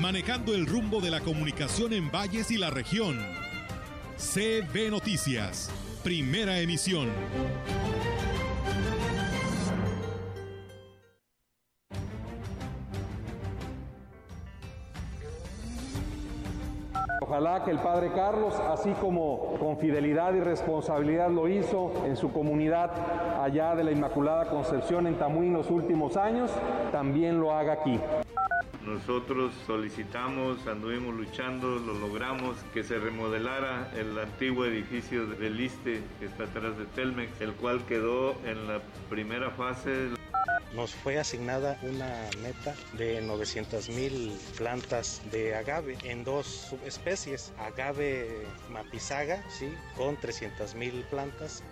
manejando el rumbo de la comunicación en valles y la región. CB Noticias, primera emisión. Ojalá que el Padre Carlos, así como con fidelidad y responsabilidad lo hizo en su comunidad allá de la Inmaculada Concepción en Tamuín los últimos años, también lo haga aquí. Nosotros solicitamos, anduvimos luchando, lo logramos, que se remodelara el antiguo edificio del ISTE que está atrás de Telmex, el cual quedó en la primera fase nos fue asignada una meta de 900 mil plantas de agave en dos subespecies, agave mapizaga, ¿sí? con 300 mil plantas.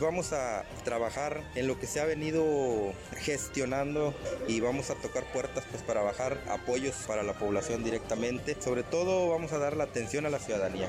Vamos a trabajar en lo que se ha venido gestionando y vamos a tocar puertas pues, para bajar apoyos para la población directamente. Sobre todo vamos a dar la atención a la ciudadanía.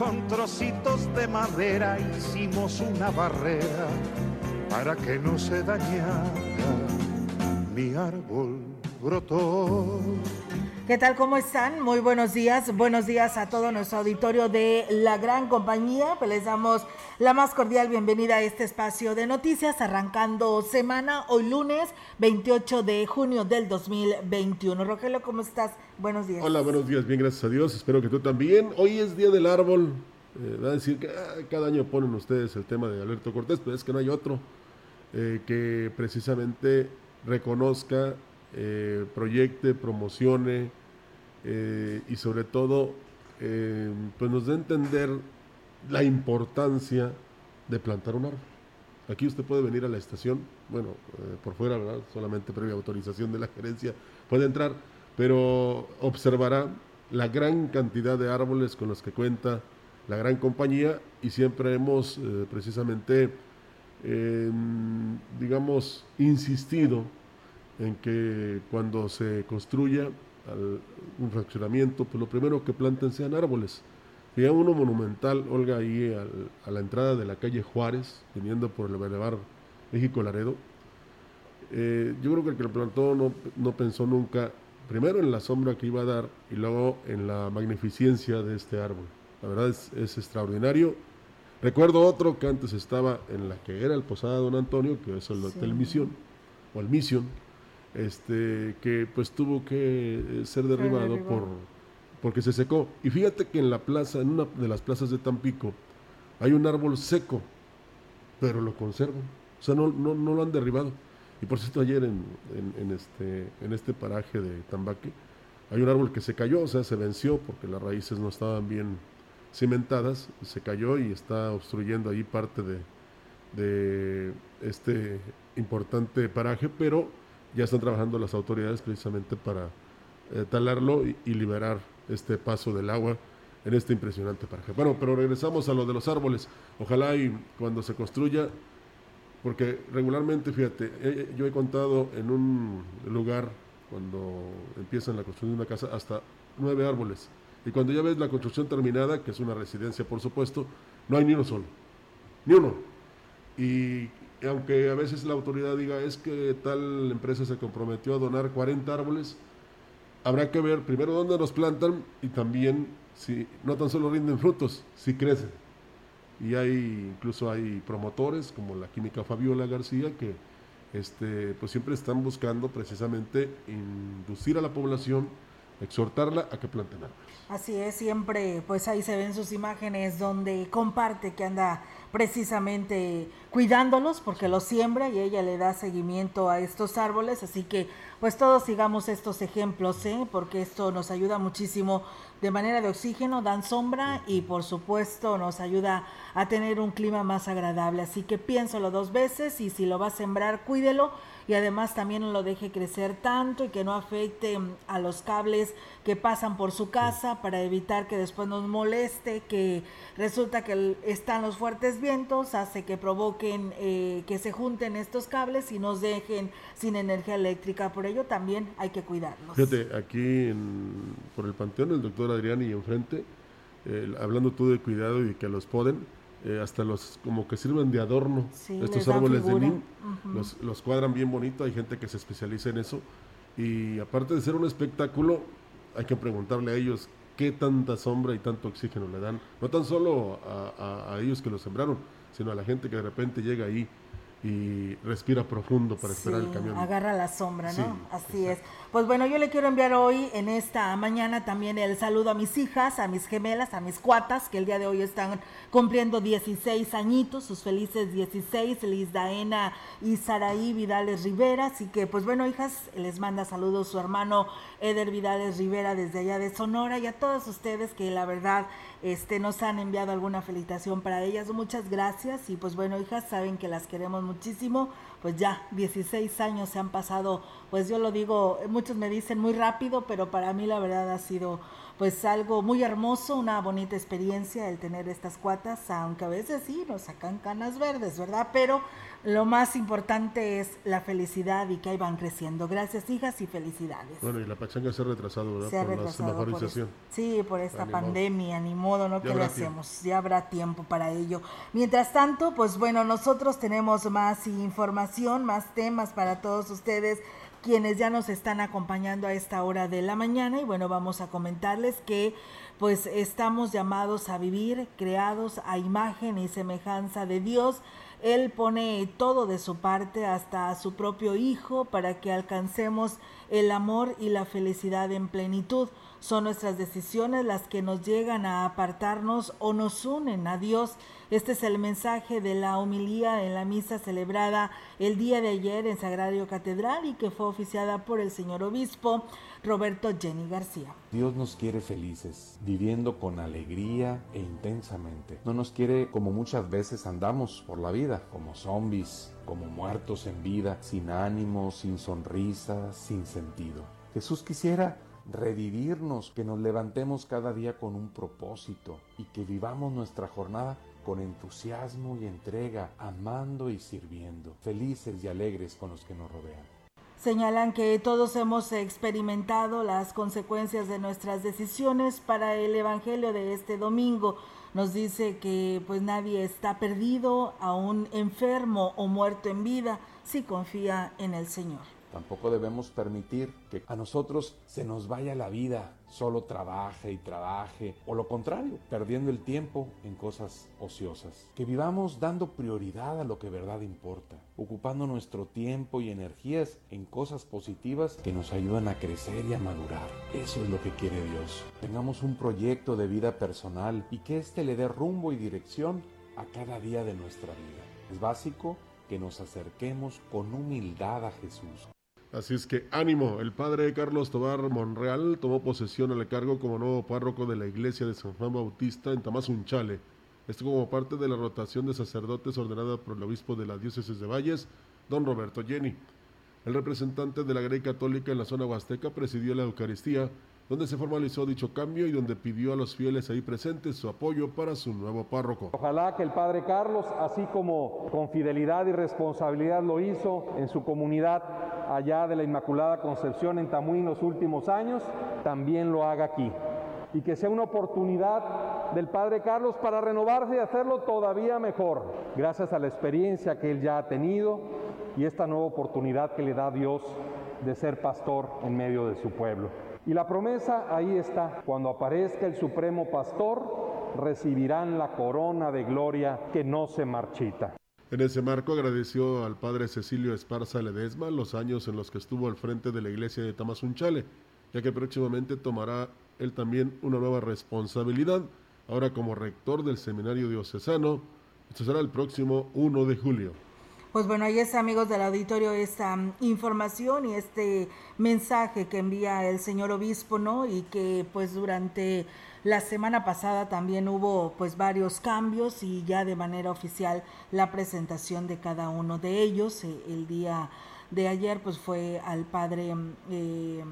con trocitos de madera hicimos una barrera para que no se dañara. Mi árbol brotó. ¿Qué tal? ¿Cómo están? Muy buenos días. Buenos días a todo nuestro auditorio de la gran compañía. Pues les damos la más cordial bienvenida a este espacio de noticias, arrancando semana hoy lunes 28 de junio del 2021. Rogelio, ¿cómo estás? Buenos días. Hola, buenos días. Bien, gracias a Dios. Espero que tú también. Hoy es Día del Árbol. Eh, va a decir que ah, cada año ponen ustedes el tema de Alberto Cortés, pero es que no hay otro eh, que precisamente reconozca, eh, proyecte, promocione eh, y sobre todo eh, pues nos dé a entender la importancia de plantar un árbol. Aquí usted puede venir a la estación, bueno, eh, por fuera, ¿verdad? Solamente previa autorización de la gerencia puede entrar, pero observará la gran cantidad de árboles con los que cuenta la gran compañía y siempre hemos precisamente, eh, digamos, insistido en que cuando se construya al- un fraccionamiento, pues lo primero que planten sean árboles. Había uno monumental, Olga, ahí al- a la entrada de la calle Juárez, viniendo por el Boulevard México Laredo. Eh, yo creo que el que lo plantó no, no pensó nunca, primero en la sombra que iba a dar y luego en la magnificencia de este árbol. La verdad es, es extraordinario. Recuerdo otro que antes estaba en la que era el Posada Don Antonio, que es el Hotel Misión, o el Mission, este, que pues tuvo que eh, ser derribado por, porque se secó. Y fíjate que en la plaza, en una de las plazas de Tampico, hay un árbol seco, pero lo conservan. O sea, no, no, no lo han derribado. Y por cierto, ayer en, en- en este, en este paraje de Tambaque, hay un árbol que se cayó, o sea, se venció porque las raíces no estaban bien cimentadas, se cayó y está obstruyendo ahí parte de, de este importante paraje, pero ya están trabajando las autoridades precisamente para eh, talarlo y, liberar este paso del agua en este impresionante paraje. Bueno, pero regresamos a lo de los árboles. Ojalá y cuando se construya, porque regularmente, fíjate, yo he contado en un lugar cuando empiezan la construcción de una casa hasta nueve árboles. Y cuando ya ves la construcción terminada, que es una residencia por supuesto, no hay ni uno solo. Ni uno. Y aunque a veces la autoridad diga es que tal empresa se comprometió a donar 40 árboles, habrá que ver primero dónde los plantan y también si no tan solo rinden frutos, si crecen. Y hay incluso hay promotores como la química Fabiola García que este, pues siempre están buscando precisamente inducir a la población exhortarla a que planten árboles. Así es, siempre pues ahí se ven sus imágenes donde comparte que anda precisamente cuidándolos porque los siembra y ella le da seguimiento a estos árboles, así que pues todos sigamos estos ejemplos, ¿eh? porque esto nos ayuda muchísimo de manera de oxígeno, dan sombra y por supuesto nos ayuda a tener un clima más agradable, así que piénsalo dos veces y si lo va a sembrar, cuídelo y además también no lo deje crecer tanto y que no afecte a los cables que pasan por su casa para evitar que después nos moleste, que resulta que están los fuertes vientos, hace que provoquen eh, que se junten estos cables y nos dejen sin energía eléctrica. Ello también hay que cuidarlos. Fíjate, aquí por el Panteón, el doctor Adrián y enfrente, hablando tú de cuidado y que los poden, eh, hasta los como que sirven de adorno. Estos árboles de nim los, los, cuadran bien bonito, hay gente que se especializa en eso. Y aparte de ser un espectáculo, hay que preguntarle a ellos qué tanta sombra y tanto oxígeno le dan, no tan solo a, a ellos que lo sembraron, sino a la gente que de repente llega ahí y respira profundo para esperar el camión. Agarra la sombra, ¿no? Así es. Pues bueno, yo le quiero enviar hoy, en esta mañana, también el saludo a mis hijas, a mis gemelas, a mis cuatas, que el día de hoy están cumpliendo 16 añitos, sus felices 16, Liz Daena y Saraí Vidales Rivera. Así que, pues bueno, hijas, les manda saludos su hermano Eder Vidales Rivera desde allá de Sonora y a todos ustedes que la verdad este, nos han enviado alguna felicitación para ellas. Muchas gracias y pues bueno, hijas, saben que las queremos muchísimo. Pues ya 16 años se han pasado, pues yo lo digo, muchos me dicen muy rápido, pero para mí la verdad ha sido pues algo muy hermoso, una bonita experiencia el tener estas cuatas, aunque a veces sí nos sacan canas verdes, ¿verdad? Pero lo más importante es la felicidad y que ahí van creciendo. Gracias, hijas, y felicidades. Bueno, y la pachanga se ha retrasado, ¿verdad? Se ha por retrasado la por sí, por esta pandemia, ni modo, ¿no? ¿Qué le hacemos? Ya habrá tiempo para ello. Mientras tanto, pues bueno, nosotros tenemos más información, más temas para todos ustedes quienes ya nos están acompañando a esta hora de la mañana y bueno, vamos a comentarles que pues estamos llamados a vivir creados a imagen y semejanza de Dios él pone todo de su parte hasta a su propio Hijo para que alcancemos el amor y la felicidad en plenitud. Son nuestras decisiones las que nos llegan a apartarnos o nos unen a Dios. Este es el mensaje de la homilía en la misa celebrada el día de ayer en Sagrario Catedral y que fue oficiada por el señor obispo Roberto Jenny García. Dios nos quiere felices, viviendo con alegría e intensamente. No nos quiere como muchas veces andamos por la vida, como zombies, como muertos en vida, sin ánimo, sin sonrisa, sin sentido. Jesús quisiera revivirnos, que nos levantemos cada día con un propósito y que vivamos nuestra jornada con entusiasmo y entrega, amando y sirviendo, felices y alegres con los que nos rodean. Señalan que todos hemos experimentado las consecuencias de nuestras decisiones para el Evangelio de este domingo. Nos dice que pues nadie está perdido, aún enfermo o muerto en vida, si confía en el Señor. Tampoco debemos permitir que a nosotros se nos vaya la vida, solo trabaje y trabaje, o lo contrario, perdiendo el tiempo en cosas ociosas. Que vivamos dando prioridad a lo que verdad importa, ocupando nuestro tiempo y energías en cosas positivas que nos ayudan a crecer y a madurar. Eso es lo que quiere Dios. Tengamos un proyecto de vida personal y que éste le dé rumbo y dirección a cada día de nuestra vida. Es básico que nos acerquemos con humildad a Jesús. Así es que ánimo, el padre Carlos Tobar Monreal tomó posesión al cargo como nuevo párroco de la iglesia de San Juan Bautista en Tamazunchale. Esto como parte de la rotación de sacerdotes ordenada por el obispo de la diócesis de Valles, don Roberto Jenny. El representante de la Grey Católica en la zona huasteca presidió la Eucaristía donde se formalizó dicho cambio y donde pidió a los fieles ahí presentes su apoyo para su nuevo párroco. Ojalá que el Padre Carlos, así como con fidelidad y responsabilidad lo hizo en su comunidad allá de la Inmaculada Concepción en Tamuín los últimos años, también lo haga aquí. Y que sea una oportunidad del Padre Carlos para renovarse y hacerlo todavía mejor, gracias a la experiencia que él ya ha tenido y esta nueva oportunidad que le da Dios de ser pastor en medio de su pueblo. Y la promesa ahí está, cuando aparezca el Supremo Pastor, recibirán la corona de gloria que no se marchita. En ese marco agradeció al padre Cecilio Esparza Ledesma los años en los que estuvo al frente de la iglesia de Tamazunchale ya que próximamente tomará él también una nueva responsabilidad, ahora como rector del Seminario Diocesano. Esto será el próximo 1 de julio. Pues bueno, ahí está, amigos del auditorio, esta mm, información y este mensaje que envía el señor obispo, ¿no? Y que pues durante la semana pasada también hubo pues varios cambios y ya de manera oficial la presentación de cada uno de ellos. Eh, el día de ayer pues fue al padre eh,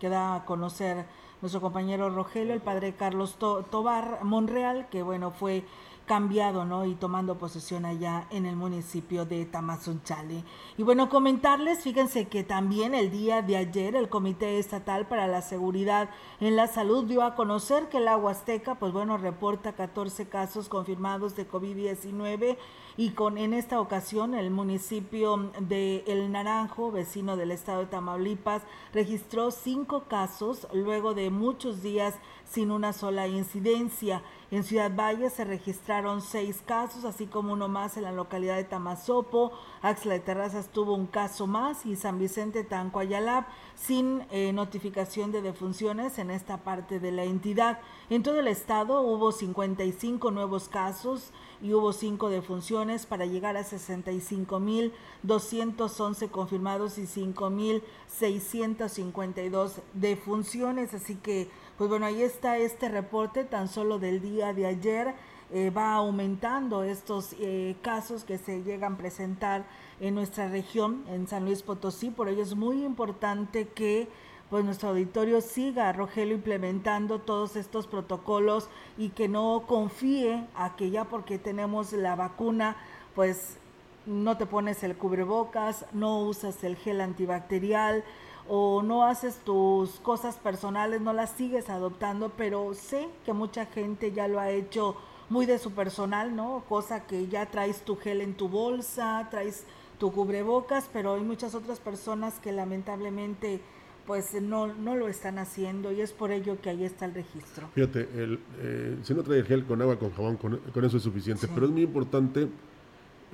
que da a conocer nuestro compañero Rogelio, el padre Carlos Tobar Monreal, que bueno, fue cambiado, ¿no? Y tomando posesión allá en el municipio de Tamazunchale. Y bueno, comentarles, fíjense que también el día de ayer el Comité Estatal para la Seguridad en la Salud dio a conocer que la Huasteca, pues bueno, reporta 14 casos confirmados de COVID-19 y con en esta ocasión el municipio de El Naranjo, vecino del estado de Tamaulipas, registró cinco casos luego de muchos días sin una sola incidencia. En Ciudad Valle se registraron seis casos, así como uno más en la localidad de Tamazopo. Axla de Terrazas tuvo un caso más y San Vicente Tancoayalab sin eh, notificación de defunciones en esta parte de la entidad. En todo el estado hubo 55 nuevos casos y hubo cinco defunciones para llegar a 65.211 confirmados y 5.652 defunciones. Así que pues bueno, ahí está este reporte tan solo del día de ayer. Eh, va aumentando estos eh, casos que se llegan a presentar en nuestra región, en San Luis Potosí. Por ello es muy importante que pues nuestro auditorio siga, Rogelio, implementando todos estos protocolos y que no confíe a que ya porque tenemos la vacuna, pues no te pones el cubrebocas, no usas el gel antibacterial, o no haces tus cosas personales, no las sigues adoptando, pero sé que mucha gente ya lo ha hecho muy de su personal, ¿no? Cosa que ya traes tu gel en tu bolsa, traes tu cubrebocas, pero hay muchas otras personas que lamentablemente pues no, no lo están haciendo y es por ello que ahí está el registro. Fíjate, el, eh, si no trae el gel con agua, con jabón, con, eso es suficiente, pero es muy importante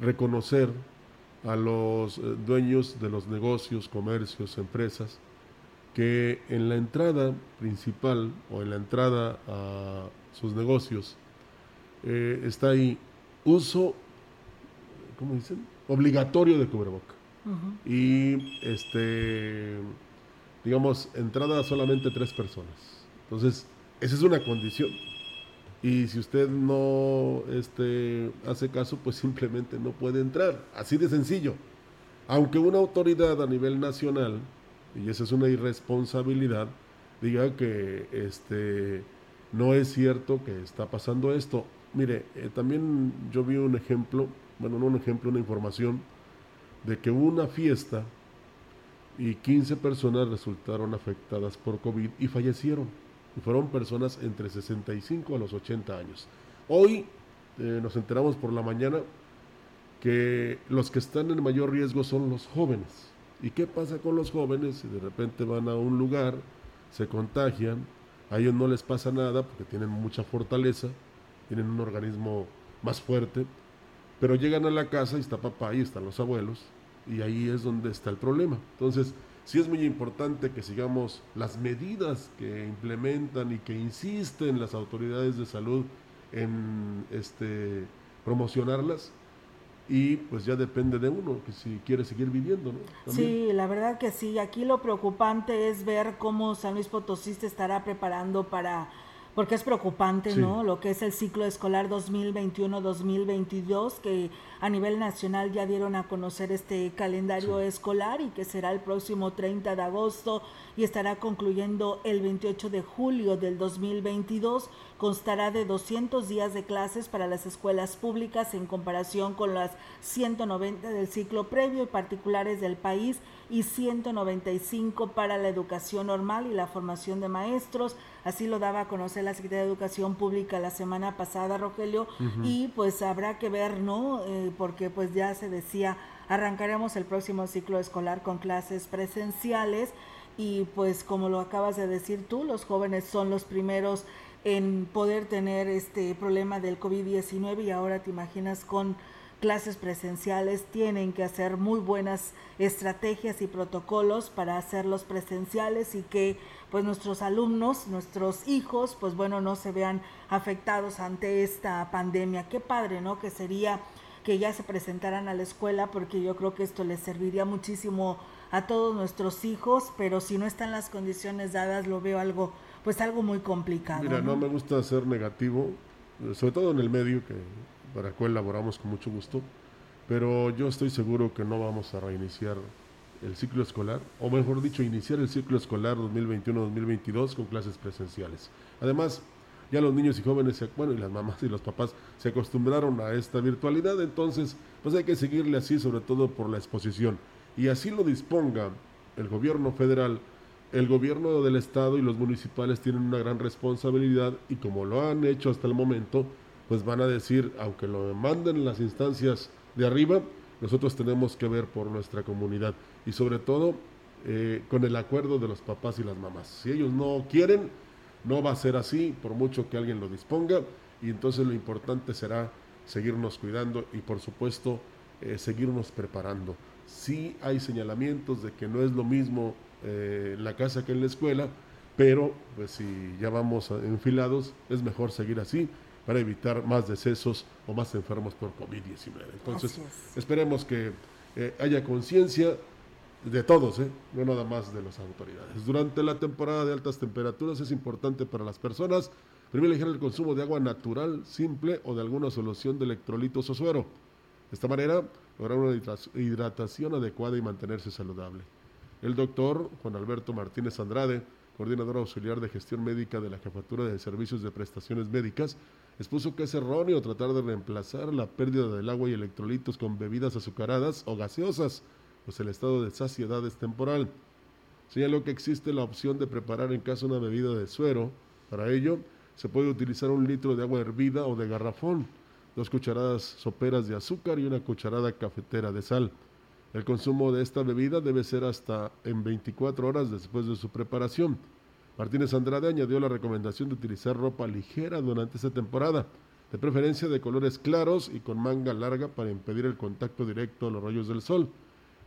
reconocer a los eh, dueños de los negocios, comercios, empresas, que en la entrada principal o en la entrada a sus negocios eh, está ahí uso, ¿cómo dicen? Obligatorio de cubreboca. Y este, digamos, entrada solamente tres personas. Entonces, esa es una condición. Y si usted no este, hace caso, pues simplemente no puede entrar. Así de sencillo. Aunque una autoridad a nivel nacional, y esa es una irresponsabilidad, diga que este, no es cierto que está pasando esto. Mire, eh, también yo vi un ejemplo, bueno, no un ejemplo, una información, de que hubo una fiesta y 15 personas resultaron afectadas por COVID y fallecieron y fueron personas entre 65 a los 80 años. Hoy eh, nos enteramos por la mañana que los que están en mayor riesgo son los jóvenes. ¿Y qué pasa con los jóvenes si de repente van a un lugar, se contagian, a ellos no les pasa nada porque tienen mucha fortaleza, tienen un organismo más fuerte, pero llegan a la casa y está papá y están los abuelos y ahí es donde está el problema. Entonces, sí es muy importante que sigamos las medidas que implementan y que insisten las autoridades de salud en este, promocionarlas y pues ya depende de uno que si quiere seguir viviendo, ¿no? Sí, la verdad que sí. Aquí lo preocupante es ver cómo San Luis Potosí se estará preparando para porque es preocupante, ¿no? Lo que es el ciclo escolar 2021-2022, que a nivel nacional ya dieron a conocer este calendario escolar y que será el próximo 30 de agosto y estará concluyendo el 28 de julio del 2022. Constará de 200 días de clases para las escuelas públicas en comparación con las 190 del ciclo previo y particulares del país y 195 para la educación normal y la formación de maestros. Así lo daba a conocer la Secretaría de Educación Pública la semana pasada, Rogelio, y pues habrá que ver, ¿no? Eh, porque pues ya se decía, arrancaremos el próximo ciclo escolar con clases presenciales y pues como lo acabas de decir tú, los jóvenes son los primeros en poder tener este problema del COVID-19 y ahora te imaginas con clases presenciales, tienen que hacer muy buenas estrategias y protocolos para hacerlos presenciales y que pues nuestros alumnos, nuestros hijos, pues bueno, no se vean afectados ante esta pandemia. Qué padre, ¿no? Que sería que ya se presentaran a la escuela porque yo creo que esto les serviría muchísimo a todos nuestros hijos, pero si no están las condiciones dadas lo veo algo pues algo muy complicado. Mira, no, me gusta ser negativo, sobre todo en el medio que para el cual laboramos con mucho gusto, pero yo estoy seguro que no vamos a reiniciar el ciclo escolar, o mejor dicho, iniciar el ciclo escolar 2021-2022 con clases presenciales. Además, ya los niños y jóvenes, bueno, y las mamás y los papás se acostumbraron a esta virtualidad, entonces, pues hay que seguirle así, sobre todo por la exposición. Y así lo disponga el gobierno federal, el gobierno del estado y los municipales tienen una gran responsabilidad y como lo han hecho hasta el momento, pues van a decir, aunque lo manden las instancias de arriba, nosotros tenemos que ver por nuestra comunidad y sobre todo eh, con el acuerdo de los papás y las mamás. Si ellos no quieren, no va a ser así, por mucho que alguien lo disponga, y entonces lo importante será seguirnos cuidando y por supuesto eh, seguirnos preparando. Sí hay señalamientos de que no es lo mismo eh, en la casa que en la escuela, pero pues si ya vamos enfilados, es mejor seguir así para evitar más decesos o más enfermos por COVID-19. Entonces, esperemos que eh, haya conciencia de todos, ¿eh? no nada más de las autoridades. Durante la temporada de altas temperaturas es importante para las personas privilegiar el consumo de agua natural, simple o de alguna solución de electrolitos o suero. De esta manera, lograr una hidratación adecuada y mantenerse saludable. El doctor Juan Alberto Martínez Andrade, coordinador auxiliar de gestión médica de la Jefatura de Servicios de Prestaciones Médicas, expuso que es erróneo tratar de reemplazar la pérdida del agua y electrolitos con bebidas azucaradas o gaseosas, pues el estado de saciedad es temporal. Señaló que existe la opción de preparar en casa una bebida de suero. Para ello, se puede utilizar un litro de agua hervida o de garrafón, dos cucharadas soperas de azúcar y una cucharada cafetera de sal. El consumo de esta bebida debe ser hasta en 24 horas después de su preparación. Martínez Andrade añadió la recomendación de utilizar ropa ligera durante esta temporada, de preferencia de colores claros y con manga larga para impedir el contacto directo a los rayos del sol,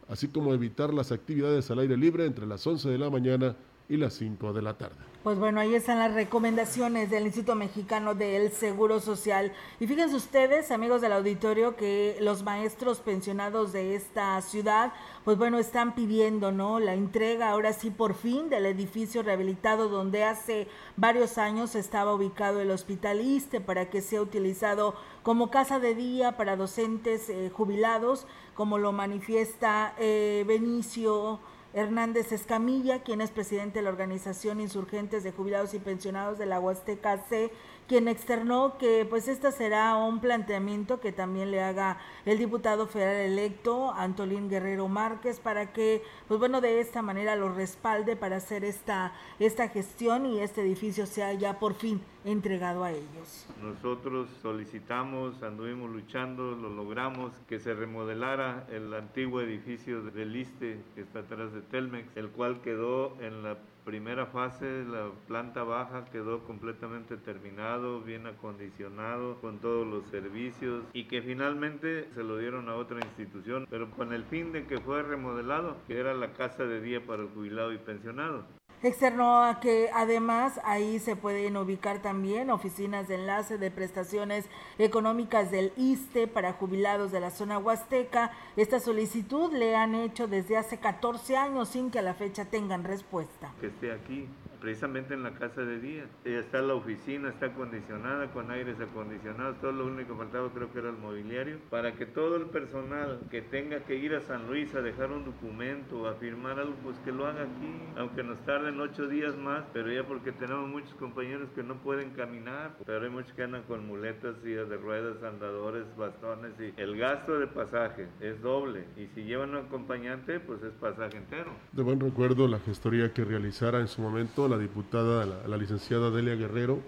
así como evitar las actividades al aire libre entre las 11 de la mañana y las 5 de la tarde. Pues bueno, ahí están las recomendaciones del Instituto Mexicano del Seguro Social. Y fíjense ustedes, amigos del auditorio, que los maestros pensionados de esta ciudad, pues bueno, están pidiendo, ¿no? La entrega ahora sí por fin del edificio rehabilitado donde hace varios años estaba ubicado el Hospital Iste para que sea utilizado como casa de día para docentes eh, jubilados, como lo manifiesta eh, Benicio. Hernández Escamilla, quien es presidente de la Organización Insurgentes de Jubilados y Pensionados de la Huasteca C, quien externó que pues este será un planteamiento que también le haga el diputado federal electo Antolín Guerrero Márquez para que pues bueno de esta manera lo respalde para hacer esta esta gestión y este edificio sea ya por fin entregado a ellos. Nosotros solicitamos, anduvimos luchando, lo logramos, que se remodelara el antiguo edificio del ISTE que está atrás de Telmex, el cual quedó en la primera fase, la planta baja quedó completamente terminado, bien acondicionado, con todos los servicios y que finalmente se lo dieron a otra institución, pero con el fin de que fue remodelado, que era la casa de día para el jubilado y pensionado. Externó a que además ahí se pueden ubicar también oficinas de enlace de prestaciones económicas del ISTE para jubilados de la zona huasteca. Esta solicitud le han hecho desde hace 14 años sin que a la fecha tengan respuesta. Que esté aquí precisamente en la casa de día. está la oficina, está acondicionada con aires acondicionados, todo lo único que faltaba creo que era el mobiliario, para que todo el personal que tenga que ir a San Luis a dejar un documento, a firmar algo, pues que lo haga aquí, aunque nos tarden ocho días más, pero ya porque tenemos muchos compañeros que no pueden caminar, pero hay muchos que andan con muletas, sillas de ruedas, andadores, bastones, y el gasto de pasaje es doble, y si llevan un acompañante, pues es pasaje entero. De buen recuerdo la gestoría que realizara en su momento la diputada, la, licenciada Delia Guerrero,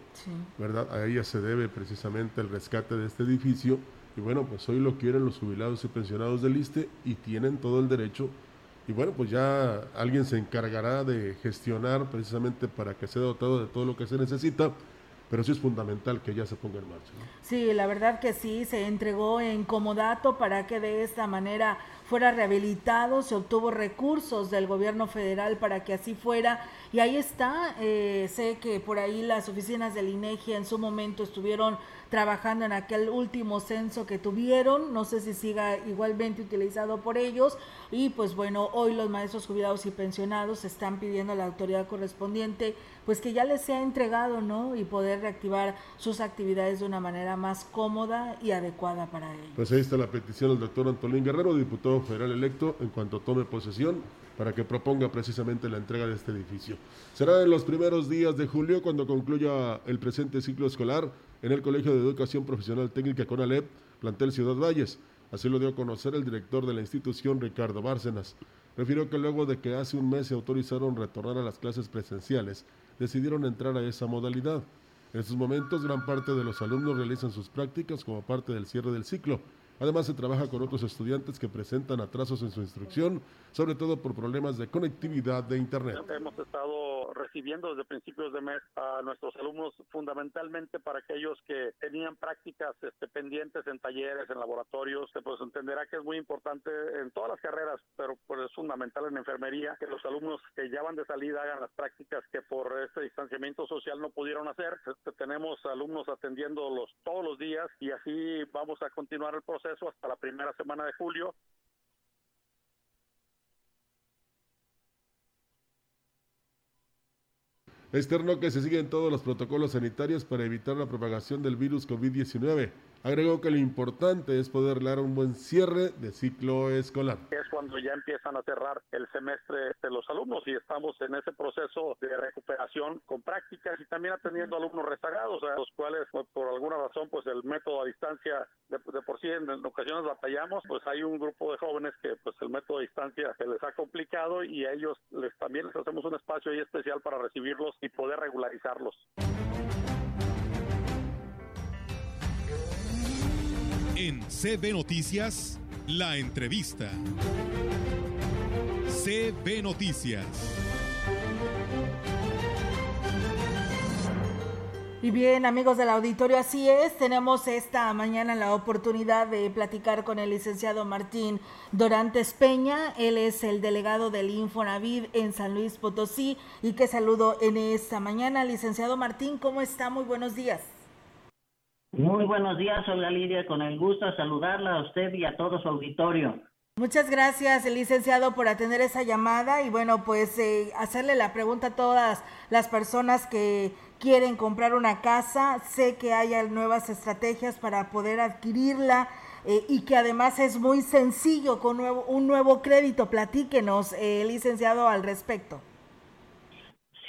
¿verdad? A ella se debe precisamente el rescate de este edificio. Y bueno, pues hoy lo quieren los jubilados y pensionados del ISTE y tienen todo el derecho. Y bueno, pues ya alguien se encargará de gestionar precisamente para que sea dotado de todo lo que se necesita, pero sí es fundamental que ya se ponga en marcha. Sí, la verdad que sí, se entregó en comodato para que de esta manera fuera rehabilitado, se obtuvo recursos del gobierno federal para que así fuera y ahí está, eh, sé que por ahí las oficinas del INEGI en su momento estuvieron trabajando en aquel último censo que tuvieron, no sé si siga igualmente utilizado por ellos y pues bueno, hoy los maestros jubilados y pensionados están pidiendo a la autoridad correspondiente pues que ya les sea entregado, ¿no? Y poder reactivar sus actividades de una manera más cómoda y adecuada para ellos. Pues ahí está la petición del doctor Antolín Guerrero, diputado federal electo, en cuanto tome posesión para que proponga precisamente la entrega de este edificio. Será en los primeros días de julio cuando concluya el presente ciclo escolar en el Colegio de Educación Profesional Técnica CONALEP, plantel Ciudad Valles. Así lo dio a conocer el director de la institución, Ricardo Bárcenas. Refirió que luego de que hace un mes se autorizaron retornar a las clases presenciales, decidieron entrar a esa modalidad. En estos momentos, gran parte de los alumnos realizan sus prácticas como parte del cierre del ciclo Además, se trabaja con otros estudiantes que presentan atrasos en su instrucción, sobre todo por problemas de conectividad de Internet. Hemos estado recibiendo desde principios de mes a nuestros alumnos fundamentalmente para aquellos que tenían prácticas este, pendientes en talleres, en laboratorios, pues entenderá que es muy importante en todas las carreras, pero pues es fundamental en enfermería que los alumnos que ya van de salida hagan las prácticas que por este distanciamiento social no pudieron hacer. Este, tenemos alumnos atendiéndolos todos los días y así vamos a continuar el proceso hasta la primera semana de julio. Externo que se siguen todos los protocolos sanitarios para evitar la propagación del virus COVID-19. Agregó que lo importante es poder dar un buen cierre de ciclo escolar. Es cuando ya empiezan a cerrar el semestre de los alumnos y estamos en ese proceso de recuperación con prácticas y también atendiendo alumnos rezagados, a los cuales pues, por alguna razón pues el método a distancia de, por sí en, ocasiones batallamos, pues hay un grupo de jóvenes que pues el método a distancia se les ha complicado y a ellos les también les hacemos un espacio especial para recibirlos y poder regularizarlos. En CB Noticias, la entrevista. CB Noticias. Y bien, amigos del auditorio, así es, tenemos esta mañana la oportunidad de platicar con el licenciado Martín Dorantes Peña. Él es el delegado del Infonavid en San Luis Potosí. Y que saludo en esta mañana. Licenciado Martín, ¿cómo está? Muy buenos días. Muy buenos días, Olga Lidia, con el gusto de saludarla a usted y a todo su auditorio. Muchas gracias, licenciado, por atender esa llamada y bueno, pues eh, hacerle la pregunta a todas las personas que quieren comprar una casa. Sé que hay nuevas estrategias para poder adquirirla eh, y que además es muy sencillo con un nuevo crédito. Platíquenos, eh, licenciado, al respecto.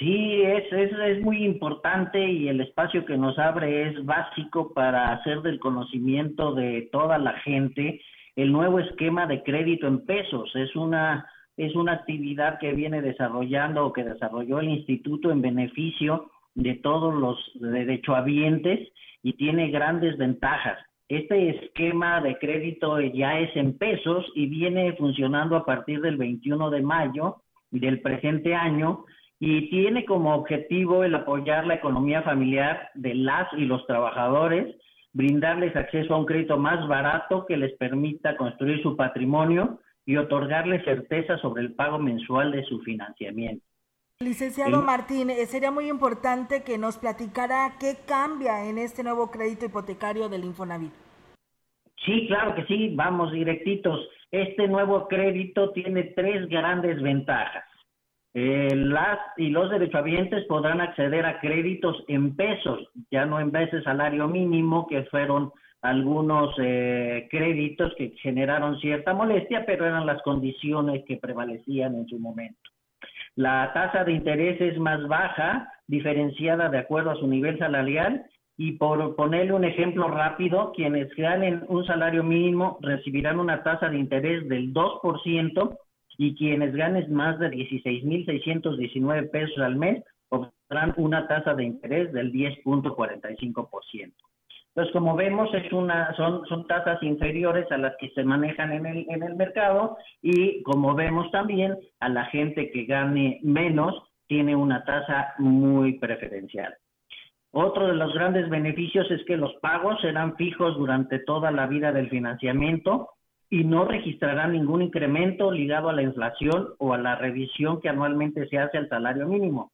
Sí, es, es, es muy importante y el espacio que nos abre es básico para hacer del conocimiento de toda la gente el nuevo esquema de crédito en pesos. Es una, es una actividad que viene desarrollando o que desarrolló el instituto en beneficio de todos los derechohabientes y tiene grandes ventajas. Este esquema de crédito ya es en pesos y viene funcionando a partir del 21 de mayo del presente año y tiene como objetivo el apoyar la economía familiar de las y los trabajadores, brindarles acceso a un crédito más barato que les permita construir su patrimonio y otorgarles certeza sobre el pago mensual de su financiamiento. Licenciado Martín, eh, sería muy importante que nos platicara qué cambia en este nuevo crédito hipotecario del Infonavit. Sí, claro que sí, vamos directitos. Este nuevo crédito tiene tres grandes ventajas. Eh, las y los derechohabientes podrán acceder a créditos en pesos, ya no en de salario mínimo, que fueron algunos eh, créditos que generaron cierta molestia, pero eran las condiciones que prevalecían en su momento. La tasa de interés es más baja, diferenciada de acuerdo a su nivel salarial, y por ponerle un ejemplo rápido, quienes ganen un salario mínimo recibirán una tasa de interés del 2%, y quienes ganen más de 16.619 pesos al mes obtendrán una tasa de interés del 10.45%. Entonces, como vemos, es una, son, son tasas inferiores a las que se manejan en el, en el mercado y como vemos también, a la gente que gane menos tiene una tasa muy preferencial. Otro de los grandes beneficios es que los pagos serán fijos durante toda la vida del financiamiento y no registrarán ningún incremento ligado a la inflación o a la revisión que anualmente se hace al salario mínimo.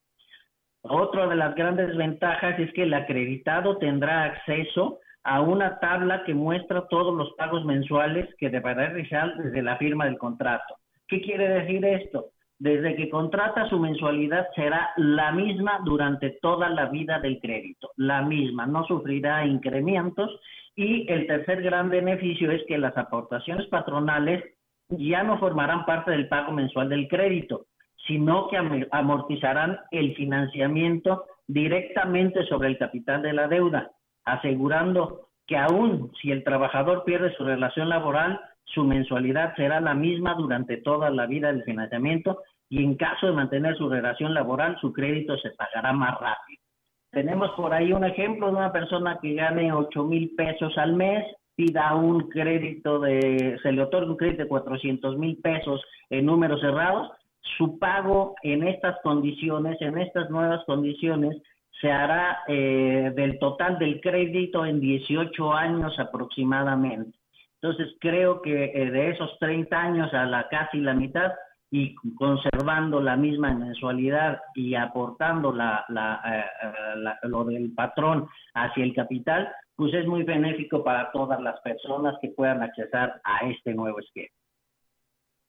Otra de las grandes ventajas es que el acreditado tendrá acceso a una tabla que muestra todos los pagos mensuales que deberá realizar desde la firma del contrato. ¿Qué quiere decir esto? Desde que contrata su mensualidad será la misma durante toda la vida del crédito, la misma, no sufrirá incrementos y el tercer gran beneficio es que las aportaciones patronales ya no formarán parte del pago mensual del crédito, sino que amortizarán el financiamiento directamente sobre el capital de la deuda, asegurando que aún si el trabajador pierde su relación laboral, su mensualidad será la misma durante toda la vida del financiamiento y en caso de mantener su relación laboral, su crédito se pagará más rápido. Tenemos por ahí un ejemplo de una persona que gane 8 mil pesos al mes, pida un crédito de, se le otorga un crédito de 400 mil pesos en números cerrados, su pago en estas condiciones, en estas nuevas condiciones, se hará eh, del total del crédito en 18 años aproximadamente. Entonces creo que eh, de esos 30 años a la casi la mitad y conservando la misma mensualidad y aportando la, eh, lo del patrón hacia el capital, pues es muy benéfico para todas las personas que puedan accesar a este nuevo esquema.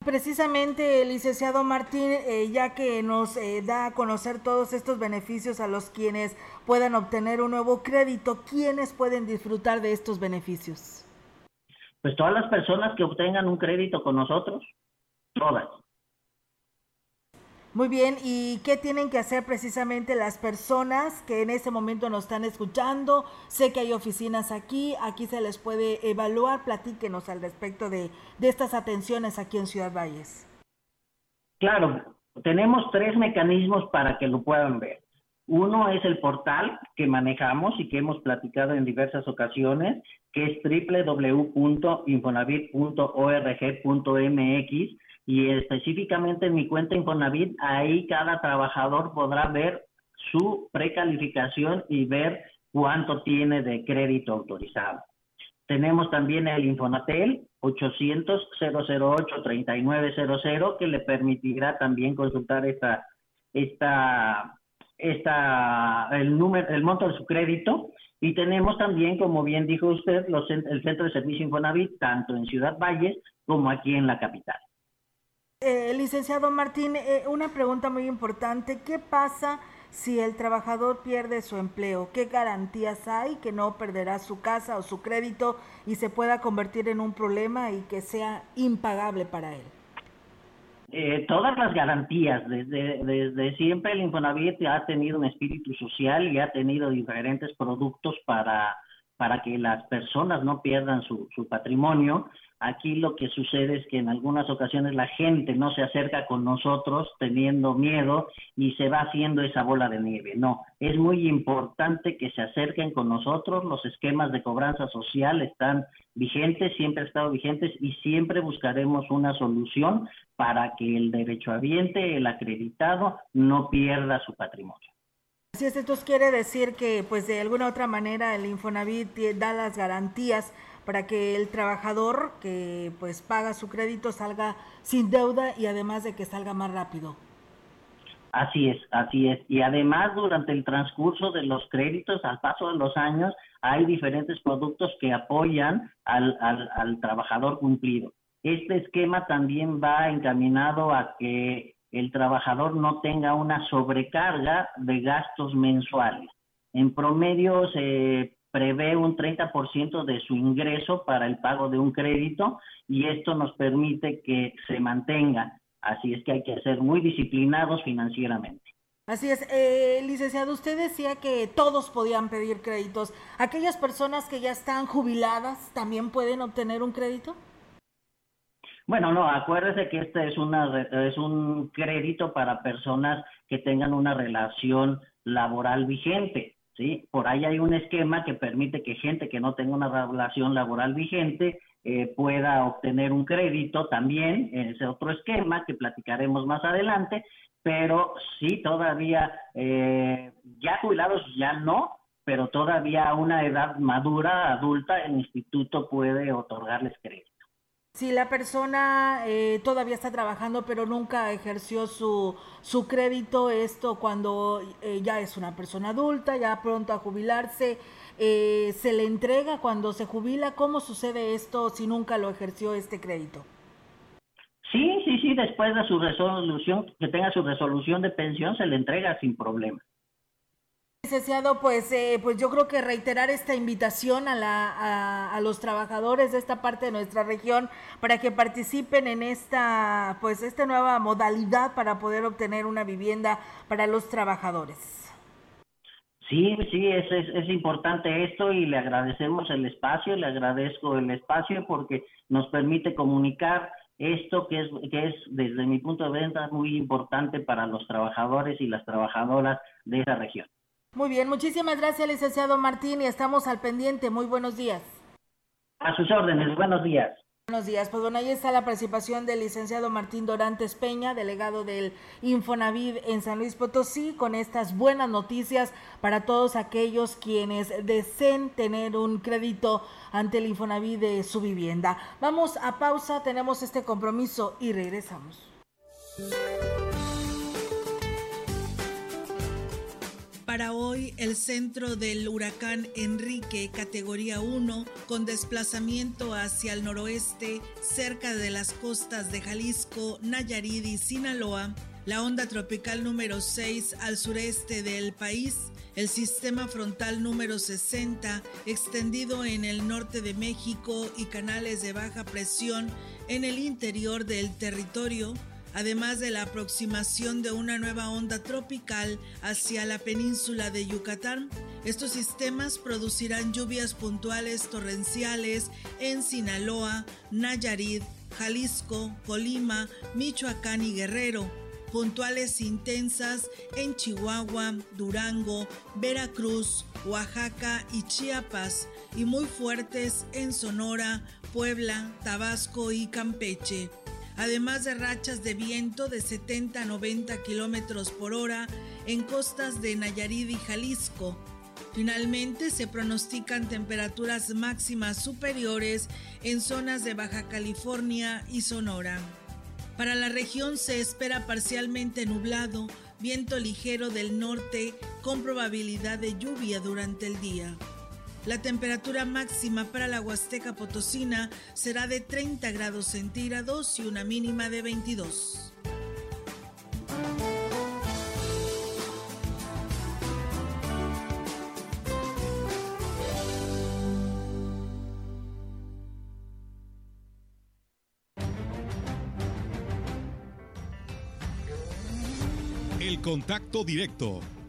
Precisamente, licenciado Martín, eh, ya que nos eh, da a conocer todos estos beneficios a los quienes puedan obtener un nuevo crédito, ¿quiénes pueden disfrutar de estos beneficios? Pues todas las personas que obtengan un crédito con nosotros, todas. Muy bien, ¿y qué tienen que hacer precisamente las personas que en este momento nos están escuchando? Sé que hay oficinas aquí, aquí se les puede evaluar, platíquenos al respecto de, estas atenciones aquí en Ciudad Valles. Claro, tenemos tres mecanismos para que lo puedan ver. Uno es el portal que manejamos y que hemos platicado en diversas ocasiones, que es www.infonavit.org.mx y específicamente en mi cuenta Infonavit, ahí cada trabajador podrá ver su precalificación y ver cuánto tiene de crédito autorizado. Tenemos también el Infonatel 800-008-3900 que le permitirá también consultar esta, esta, esta, el número, el monto de su crédito. Y tenemos también, como bien dijo usted, los, el Centro de Servicio Infonavit, tanto en Ciudad Valles como aquí en la capital. Eh, licenciado Martín, eh, una pregunta muy importante. ¿Qué pasa si el trabajador pierde su empleo? ¿Qué garantías hay que no perderá su casa o su crédito y se pueda convertir en un problema y que sea impagable para él? Eh, todas las garantías, desde, desde siempre el Infonavit ha tenido un espíritu social y ha tenido diferentes productos para, para que las personas no pierdan su, su patrimonio Aquí lo que sucede es que en algunas ocasiones la gente no se acerca con nosotros teniendo miedo y se va haciendo esa bola de nieve. No, es muy importante que se acerquen con nosotros. Los esquemas de cobranza social están vigentes, siempre han estado vigentes y siempre buscaremos una solución para que el derechohabiente, el acreditado, no pierda su patrimonio. Así es, esto quiere decir que, pues, de alguna otra manera el Infonavit da las garantías para que el trabajador que pues paga su crédito salga sin deuda y además de que salga más rápido. Así es, así es. Y además durante el transcurso de los créditos, al paso de los años, hay diferentes productos que apoyan al, al, al trabajador cumplido. Este esquema también va encaminado a que el trabajador no tenga una sobrecarga de gastos mensuales. En promedio se prevé un 30% de su ingreso para el pago de un crédito y esto nos permite que se mantenga. Así es que hay que ser muy disciplinados financieramente. Así es, eh, licenciado, usted decía que todos podían pedir créditos. ¿Aquellas personas que ya están jubiladas también pueden obtener un crédito? Bueno, no, acuérdese que este es, una, es un crédito para personas que tengan una relación laboral vigente. ¿Sí? Por ahí hay un esquema que permite que gente que no tenga una relación laboral vigente eh, pueda obtener un crédito también, ese otro esquema que platicaremos más adelante, pero sí todavía eh, ya jubilados ya no, pero todavía a una edad madura, adulta, el instituto puede otorgarles crédito. Si la persona eh, todavía está trabajando pero nunca ejerció su, su crédito, esto cuando eh, ya es una persona adulta, ya pronto a jubilarse, eh, se le entrega cuando se jubila. ¿Cómo sucede esto si nunca lo ejerció este crédito? Sí, sí, sí, después de su resolución, que tenga su resolución de pensión, se le entrega sin problema. Licenciado, pues, eh, pues yo creo que reiterar esta invitación a, la, a, los trabajadores de esta parte de nuestra región para que participen en esta, pues, esta nueva modalidad para poder obtener una vivienda para los trabajadores. Sí, sí, es, es, importante esto y le agradecemos el espacio, le agradezco el espacio porque nos permite comunicar esto que es, que es desde mi punto de vista muy importante para los trabajadores y las trabajadoras de esa región. Muy bien, muchísimas gracias, licenciado Martín, y estamos al pendiente. Muy buenos días. A sus órdenes, buenos días. Buenos días. Pues bueno, ahí está la participación del licenciado Martín Dorantes Peña, delegado del Infonavid en San Luis Potosí, con estas buenas noticias para todos aquellos quienes deseen tener un crédito ante el Infonavid de su vivienda. Vamos a pausa, tenemos este compromiso y regresamos. Para hoy, el centro del huracán Enrique, categoría 1, con desplazamiento hacia el noroeste, cerca de las costas de Jalisco, Nayarit y Sinaloa, la onda tropical número 6 al sureste del país, el sistema frontal número 60 extendido en el norte de México y canales de baja presión en el interior del territorio, además de la aproximación de una nueva onda tropical hacia la península de Yucatán. Estos sistemas producirán lluvias puntuales torrenciales en Sinaloa, Nayarit, Jalisco, Colima, Michoacán y Guerrero puntuales intensas en Chihuahua, Durango, Veracruz, Oaxaca y Chiapas y muy fuertes en Sonora, Puebla, Tabasco y Campeche además de rachas de viento de 70 a 90 kilómetros por hora en costas de Nayarit y Jalisco. Finalmente, se pronostican temperaturas máximas superiores en zonas de Baja California y Sonora. Para la región se espera parcialmente nublado, viento ligero del norte con probabilidad de lluvia durante el día. La temperatura máxima para la Huasteca Potosina será de 30 grados centígrados y una mínima de 22. El contacto directo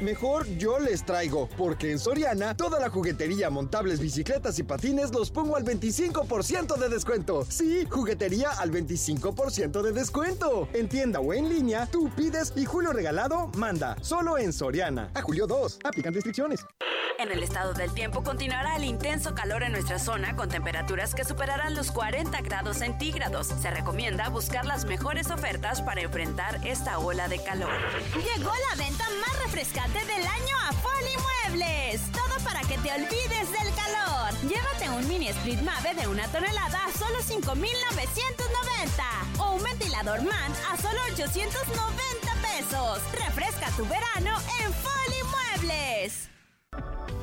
Mejor yo les traigo, porque en Soriana toda la juguetería, montables, bicicletas y patines los pongo al 25% de descuento. Sí, juguetería al 25% de descuento. En tienda o en línea, tú pides y Julio Regalado manda. Solo en Soriana. A julio 2. Aplican restricciones. En el estado del tiempo continuará el intenso calor en nuestra zona con temperaturas que superarán los 40 grados centígrados. Se recomienda buscar las mejores ofertas para enfrentar esta ola de calor. Llegó la venta más refrescante del año a Foli Muebles. Todo para que te olvides del calor. Llévate un mini split Mave de una tonelada a solo 5,990 o un ventilador MAN a solo 890 pesos. Refresca tu verano en Foli Muebles.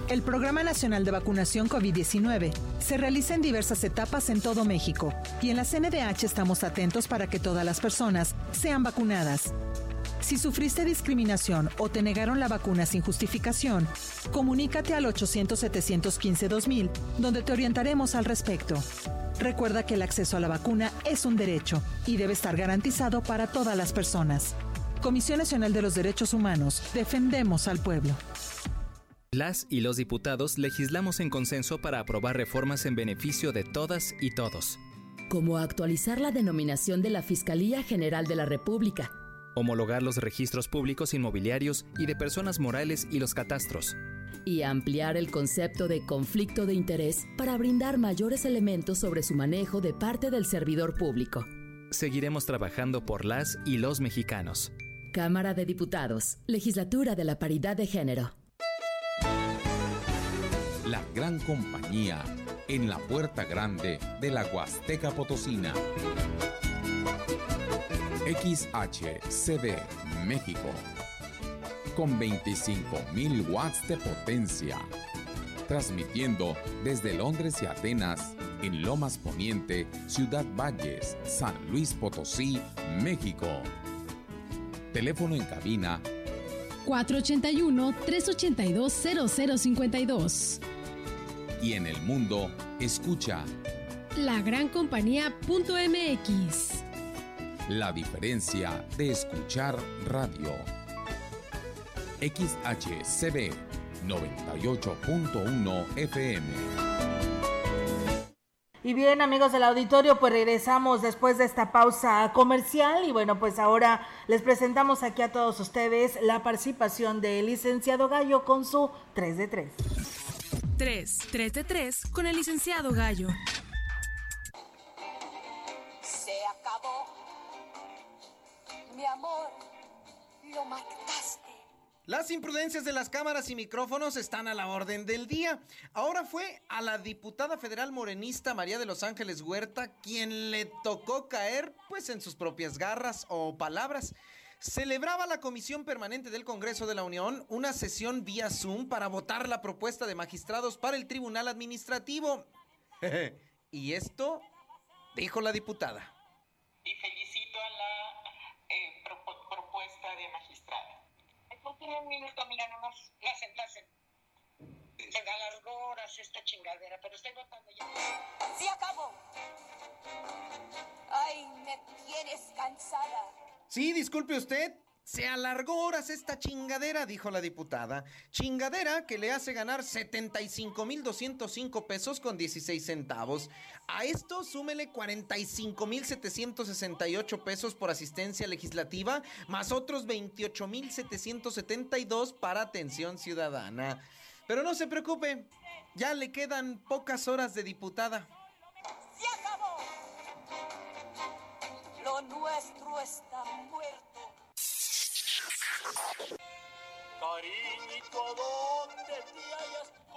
El Programa Nacional de Vacunación COVID-19 se realiza en diversas etapas en todo México y en la CNDH estamos atentos para que todas las personas sean vacunadas. Si sufriste discriminación o te negaron la vacuna sin justificación, comunícate al 800-715-2000, donde te orientaremos al respecto. Recuerda que el acceso a la vacuna es un derecho y debe estar garantizado para todas las personas. Comisión Nacional de los Derechos Humanos, defendemos al pueblo. Las y los diputados legislamos en consenso para aprobar reformas en beneficio de todas y todos. Como actualizar la denominación de la Fiscalía General de la República. Homologar los registros públicos inmobiliarios y de personas morales y los catastros. Y ampliar el concepto de conflicto de interés para brindar mayores elementos sobre su manejo de parte del servidor público. Seguiremos trabajando por las y los mexicanos. Cámara de Diputados, Legislatura de la Paridad de Género. La gran compañía en la puerta grande de la Huasteca Potosina. XHCD México. Con 25.000 watts de potencia. Transmitiendo desde Londres y Atenas, en Lomas Poniente, Ciudad Valles, San Luis Potosí, México. Teléfono en cabina 481-382-0052 y en el mundo, escucha la gran compañía.mx. La diferencia de escuchar radio. XHCB 98.1 FM. Y bien, amigos del auditorio, pues regresamos después de esta pausa comercial y bueno, pues ahora les presentamos aquí a todos ustedes la participación del licenciado Gallo con su 3 de 3. 3, 3 de 3 con el licenciado Gallo. Se acabó. Mi amor, lo mataste. Las imprudencias de las cámaras y micrófonos están a la orden del día. Ahora fue a la diputada federal morenista María de los Ángeles Huerta quien le tocó caer pues en sus propias garras o palabras. Celebraba la Comisión Permanente del Congreso de la Unión una sesión vía Zoom para votar la propuesta de magistrados para el Tribunal Administrativo. y esto dijo la diputada. Y ¿Por qué no un minuto? Mira, nomás la sentasen. Se alargó horas esta chingadera, pero estoy votando ya. Se acabó. Ay, me tienes cansada. Sí, disculpe usted. Se alargó horas esta chingadera, dijo la diputada. Chingadera que le hace ganar 75.205 pesos con 16 centavos. A esto súmele 45.768 pesos por asistencia legislativa, más otros 28.772 para atención ciudadana. Pero no se preocupe, ya le quedan pocas horas de diputada. Se. Lo nuestro está muerto.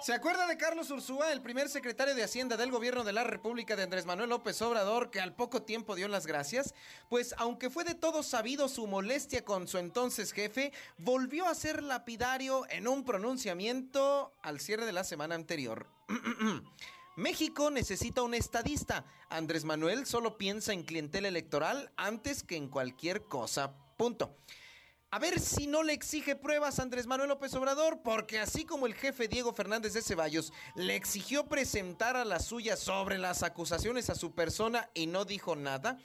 ¿Se acuerda de Carlos Ursúa, el primer secretario de Hacienda del gobierno de la República de Andrés Manuel López Obrador, que al poco tiempo dio las gracias? Pues aunque fue de todos sabido su molestia con su entonces jefe, volvió a ser lapidario en un pronunciamiento al cierre de la semana anterior. México necesita un estadista. Andrés Manuel solo piensa en clientela electoral antes que en cualquier cosa. Punto. A ver si no le exige pruebas a Andrés Manuel López Obrador, porque así como el jefe Diego Fernández de Ceballos le exigió presentar a la suya sobre las acusaciones a su persona y no dijo nada,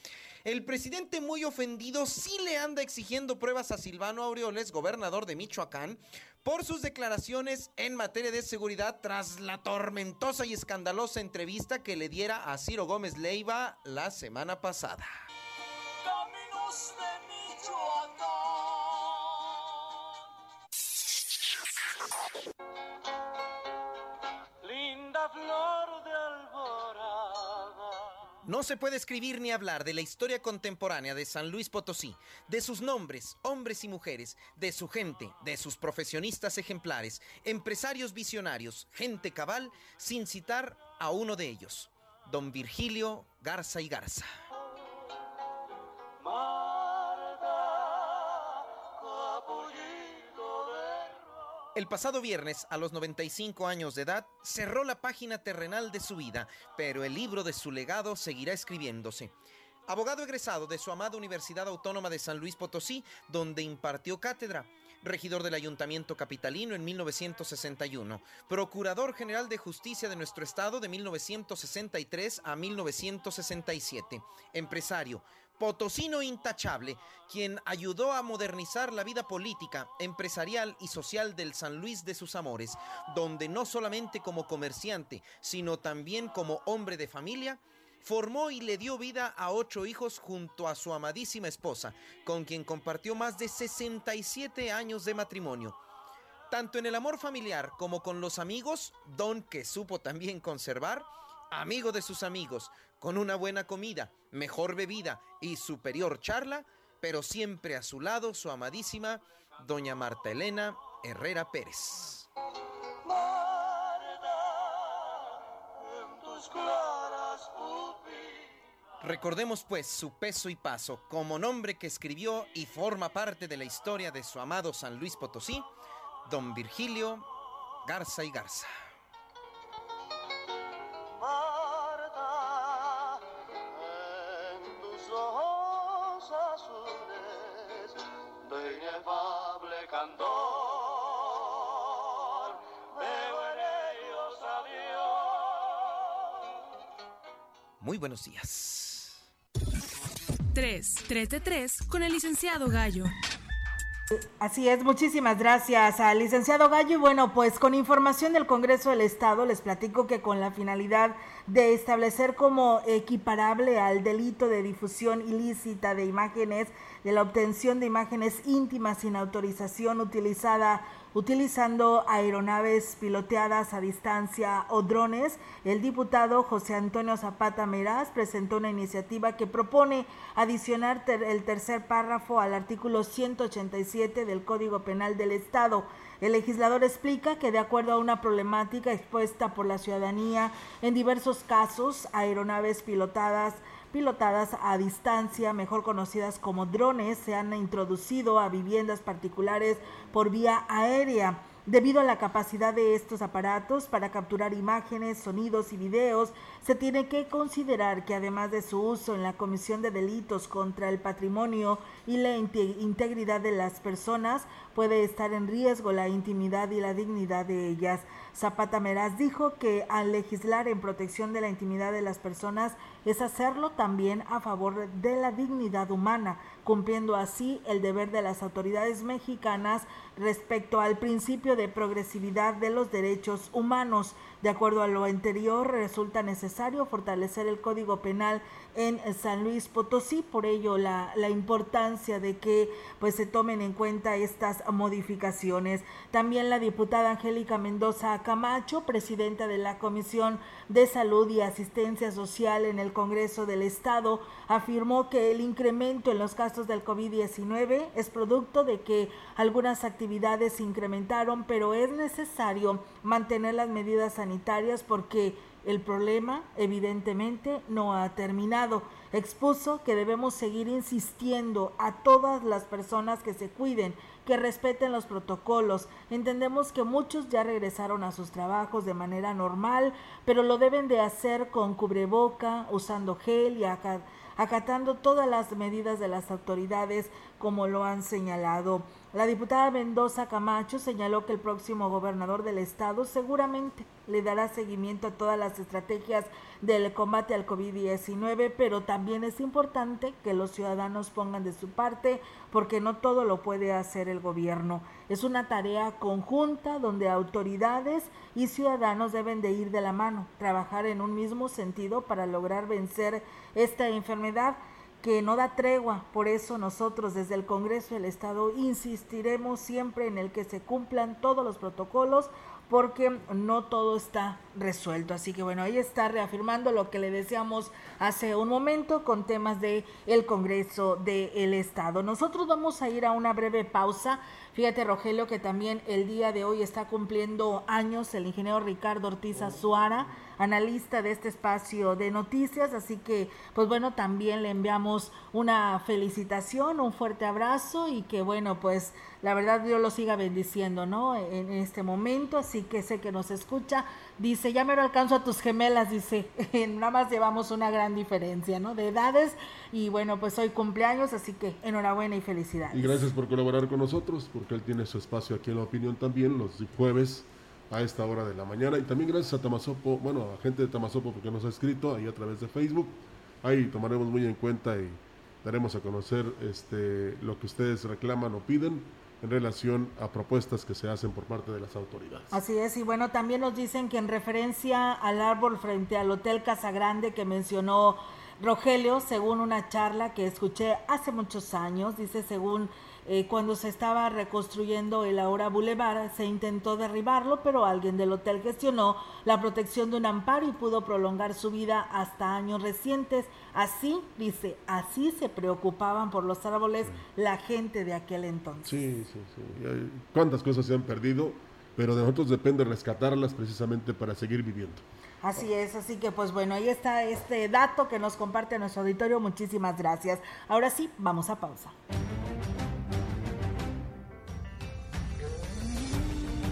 el presidente muy ofendido sí le anda exigiendo pruebas a Silvano Aureoles, gobernador de Michoacán, por sus declaraciones en materia de seguridad tras la tormentosa y escandalosa entrevista que le diera a Ciro Gómez Leiva la semana pasada. Caminos de Michoacán. Linda flor de alborada. No se puede escribir ni hablar de la historia contemporánea de San Luis Potosí, de sus nombres, hombres y mujeres, de su gente, de sus profesionistas ejemplares, empresarios visionarios, gente cabal, sin citar a uno de ellos, don Virgilio Garza y Garza. El pasado viernes, a los 95 años de edad, cerró la página terrenal de su vida, pero el libro de su legado seguirá escribiéndose. Abogado egresado de su amada Universidad Autónoma de San Luis Potosí, donde impartió cátedra. Regidor del Ayuntamiento Capitalino en 1961. Procurador General de Justicia de nuestro estado de 1963 a 1967. Empresario. Potosino intachable, quien ayudó a modernizar la vida política, empresarial y social del San Luis de sus amores, donde no solamente como comerciante, sino también como hombre de familia, formó y le dio vida a ocho hijos junto a su amadísima esposa, con quien compartió más de 67 años de matrimonio. Tanto en el amor familiar como con los amigos, don que supo también conservar, amigo de sus amigos, con una buena comida, mejor bebida y superior charla, pero siempre a su lado su amadísima doña Marta Elena Herrera Pérez. Recordemos pues su peso y paso como nombre que escribió y forma parte de la historia de su amado San Luis Potosí, don Virgilio Garza y Garza. Muy buenos días. 3, 3 de 3 con el licenciado Gallo. Así es, muchísimas gracias al licenciado Gallo. Y bueno, pues con información del Congreso del Estado les platico que con la finalidad de establecer como equiparable al delito de difusión ilícita de imágenes, de la obtención de imágenes íntimas sin autorización utilizada utilizando aeronaves piloteadas a distancia o drones, el diputado José Antonio Zapata Meraz presentó una iniciativa que propone adicionar el tercer párrafo al artículo 187 del Código Penal del Estado. El legislador explica que de acuerdo a una problemática expuesta por la ciudadanía en diversos casos, aeronaves pilotadas pilotadas a distancia, mejor conocidas como drones, se han introducido a viviendas particulares por vía aérea. Debido a la capacidad de estos aparatos para capturar imágenes, sonidos y videos, se tiene que considerar que además de su uso en la comisión de delitos contra el patrimonio y la integridad de las personas, puede estar en riesgo la intimidad y la dignidad de ellas. Zapata Meraz dijo que al legislar en protección de la intimidad de las personas es hacerlo también a favor de la dignidad humana, cumpliendo así el deber de las autoridades mexicanas respecto al principio de progresividad de los derechos humanos. De acuerdo a lo anterior, resulta necesario fortalecer el Código Penal en San Luis Potosí, por ello la, importancia de que pues se tomen en cuenta estas modificaciones. También la diputada Angélica Mendoza Camacho, presidenta de la Comisión de Salud y Asistencia Social en el Congreso del Estado, afirmó que el incremento en los casos del COVID-19 es producto de que algunas actividades se incrementaron, pero es necesario mantener las medidas sanitarias porque el problema evidentemente no ha terminado. Expuso que debemos seguir insistiendo a todas las personas que se cuiden, que respeten los protocolos. Entendemos que muchos ya regresaron a sus trabajos de manera normal, pero lo deben de hacer con cubreboca, usando gel y acatando todas las medidas de las autoridades como lo han señalado. La diputada Mendoza Camacho señaló que el próximo gobernador del estado seguramente le dará seguimiento a todas las estrategias del combate al COVID-19, pero también es importante que los ciudadanos pongan de su parte porque no todo lo puede hacer el gobierno. Es una tarea conjunta donde autoridades y ciudadanos deben de ir de la mano, trabajar en un mismo sentido para lograr vencer esta enfermedad que no da tregua. Por eso nosotros desde el Congreso del Estado insistiremos siempre en el que se cumplan todos los protocolos porque no todo está resuelto. Así que bueno, ahí está reafirmando lo que le decíamos hace un momento con temas de el Congreso del Estado. Nosotros vamos a ir a una breve pausa. Fíjate, Rogelio, que también el día de hoy está cumpliendo años el ingeniero Ricardo Ortiz Azuara analista de este espacio de noticias. Así que, pues bueno, también le enviamos una felicitación, un fuerte abrazo y que, bueno, pues la verdad Dios lo siga bendiciendo, ¿no? En, este momento, así que sé que nos escucha. Dice, ya me lo alcanzo a tus gemelas, dice, nada más llevamos una gran diferencia, ¿no? De edades y bueno, pues hoy cumpleaños, así que enhorabuena y felicidades. Y gracias por colaborar con nosotros, porque él tiene su espacio aquí en la opinión también los jueves a esta hora de la mañana. Y también gracias a Tamazopo, bueno, a gente de Tamazopo porque nos ha escrito ahí a través de Facebook. Ahí tomaremos muy en cuenta y daremos a conocer este, lo que ustedes reclaman o piden en relación a propuestas que se hacen por parte de las autoridades. Así es, y bueno, también nos dicen que en referencia al árbol frente al Hotel Casagrande que mencionó Rogelio, según una charla que escuché hace muchos años, dice según eh, cuando se estaba reconstruyendo el ahora Boulevard, se intentó derribarlo, pero alguien del hotel gestionó la protección de un amparo y pudo prolongar su vida hasta años recientes. Así, dice, así se preocupaban por los árboles la gente de aquel entonces. Sí, sí, sí. ¿Cuántas cosas se han perdido? Pero de nosotros depende rescatarlas precisamente para seguir viviendo. Así es, así que pues bueno, ahí está este dato que nos comparte nuestro auditorio. Muchísimas gracias. Ahora sí, vamos a pausa.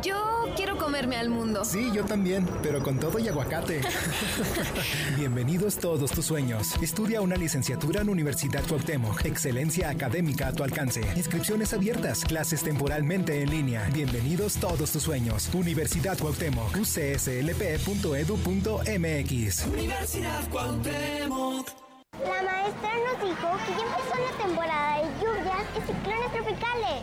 Yo quiero comerme al mundo. Sí, yo también, pero con todo y aguacate. Bienvenidos todos tus sueños. Estudia una licenciatura en Universidad Cuauhtémoc. Excelencia académica a tu alcance. Inscripciones abiertas. Clases temporalmente en línea. Bienvenidos todos tus sueños. Universidad Cuauhtémoc. ucslp.edu.mx. Universidad Cuauhtémoc. La maestra nos dijo que ya empezó la temporada de lluvias y ciclones tropicales.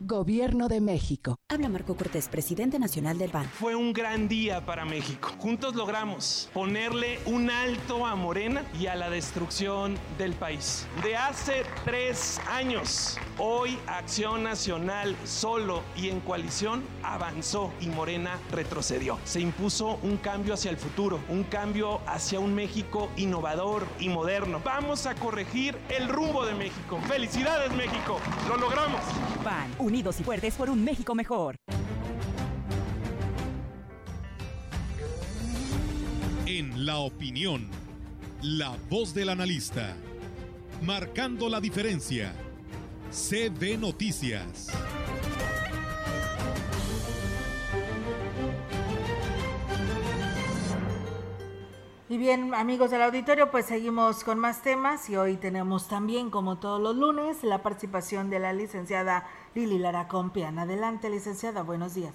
Gobierno de México. Habla Marco Cortés, presidente nacional del PAN. Fue un gran día para México. Juntos logramos ponerle un alto a Morena y a la destrucción del país. De hace tres años, hoy Acción Nacional solo y en coalición avanzó y Morena retrocedió. Se impuso un cambio hacia el futuro, un cambio hacia un México innovador y moderno. Vamos a corregir el rumbo de México. ¡Felicidades México! ¡Lo logramos! PAN unidos y fuertes por un México mejor. En la opinión, la voz del analista, marcando la diferencia. CB Noticias. Y bien, amigos del auditorio, pues seguimos con más temas y hoy tenemos también, como todos los lunes, la participación de la licenciada Lili Lara Compian. Adelante, licenciada, buenos días.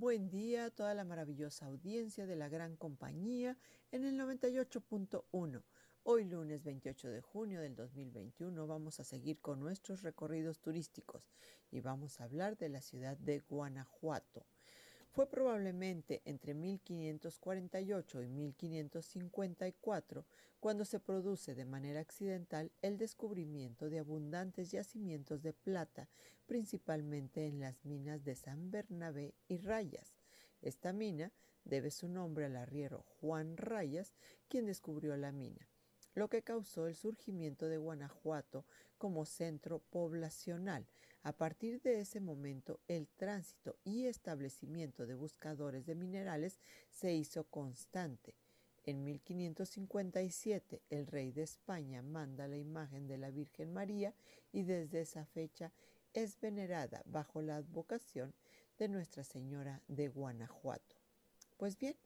Buen día a toda la maravillosa audiencia de la gran compañía en el 98.1. Hoy lunes 28 de junio del 2021 vamos a seguir con nuestros recorridos turísticos y vamos a hablar de la ciudad de Guanajuato. Fue probablemente entre 1548 y 1554 cuando se produce de manera accidental el descubrimiento de abundantes yacimientos de plata, principalmente en las minas de San Bernabé y Rayas. Esta mina debe su nombre al arriero Juan Rayas, quien descubrió la mina, lo que causó el surgimiento de Guanajuato como centro poblacional, a partir de ese momento, el tránsito y establecimiento de buscadores de minerales se hizo constante. En 1557, el rey de España manda la imagen de la Virgen María y desde esa fecha es venerada bajo la advocación de Nuestra Señora de Guanajuato. Pues bien,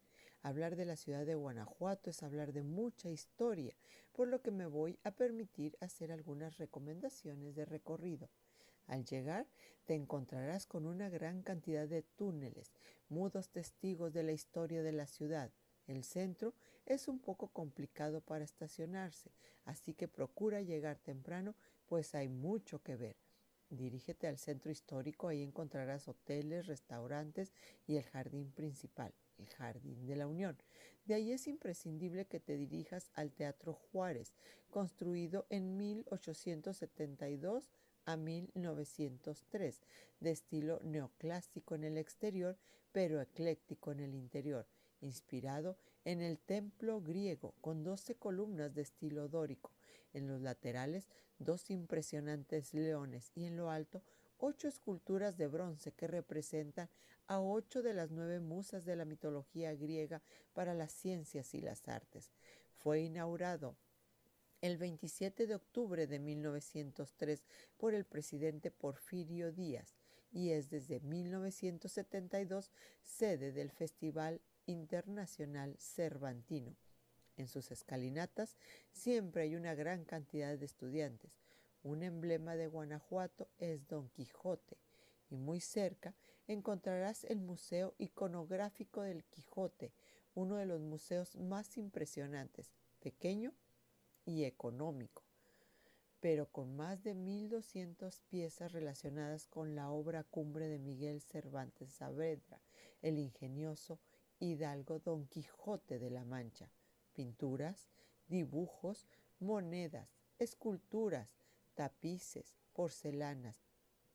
hablar de la ciudad de Guanajuato es hablar de mucha historia, por lo que me voy a permitir hacer algunas recomendaciones de recorrido. Al llegar te encontrarás con una gran cantidad de túneles, mudos testigos de la historia de la ciudad. El centro es un poco complicado para estacionarse, así que procura llegar temprano, pues hay mucho que ver. Dirígete al centro histórico, ahí encontrarás hoteles, restaurantes y el jardín principal, el Jardín de la Unión. De ahí es imprescindible que te dirijas al Teatro Juárez, construido en 1872 a 1903, de estilo neoclásico en el exterior, pero ecléctico en el interior, inspirado en el templo griego, con 12 columnas de estilo dórico. En los laterales, dos impresionantes leones y en lo alto, ocho esculturas de bronce que representan a ocho de las nueve musas de la mitología griega para las ciencias y las artes. Fue inaugurado el 27 de octubre de 1903 por el presidente Porfirio Díaz y es desde 1972 sede del Festival Internacional Cervantino. En sus escalinatas siempre hay una gran cantidad de estudiantes. Un emblema de Guanajuato es Don Quijote y muy cerca encontrarás el Museo Iconográfico del Quijote, uno de los museos más impresionantes, pequeño y económico, pero con más de 1.200 piezas relacionadas con la obra cumbre de Miguel Cervantes Saavedra, el ingenioso Hidalgo Don Quijote de la Mancha, pinturas, dibujos, monedas, esculturas, tapices, porcelanas,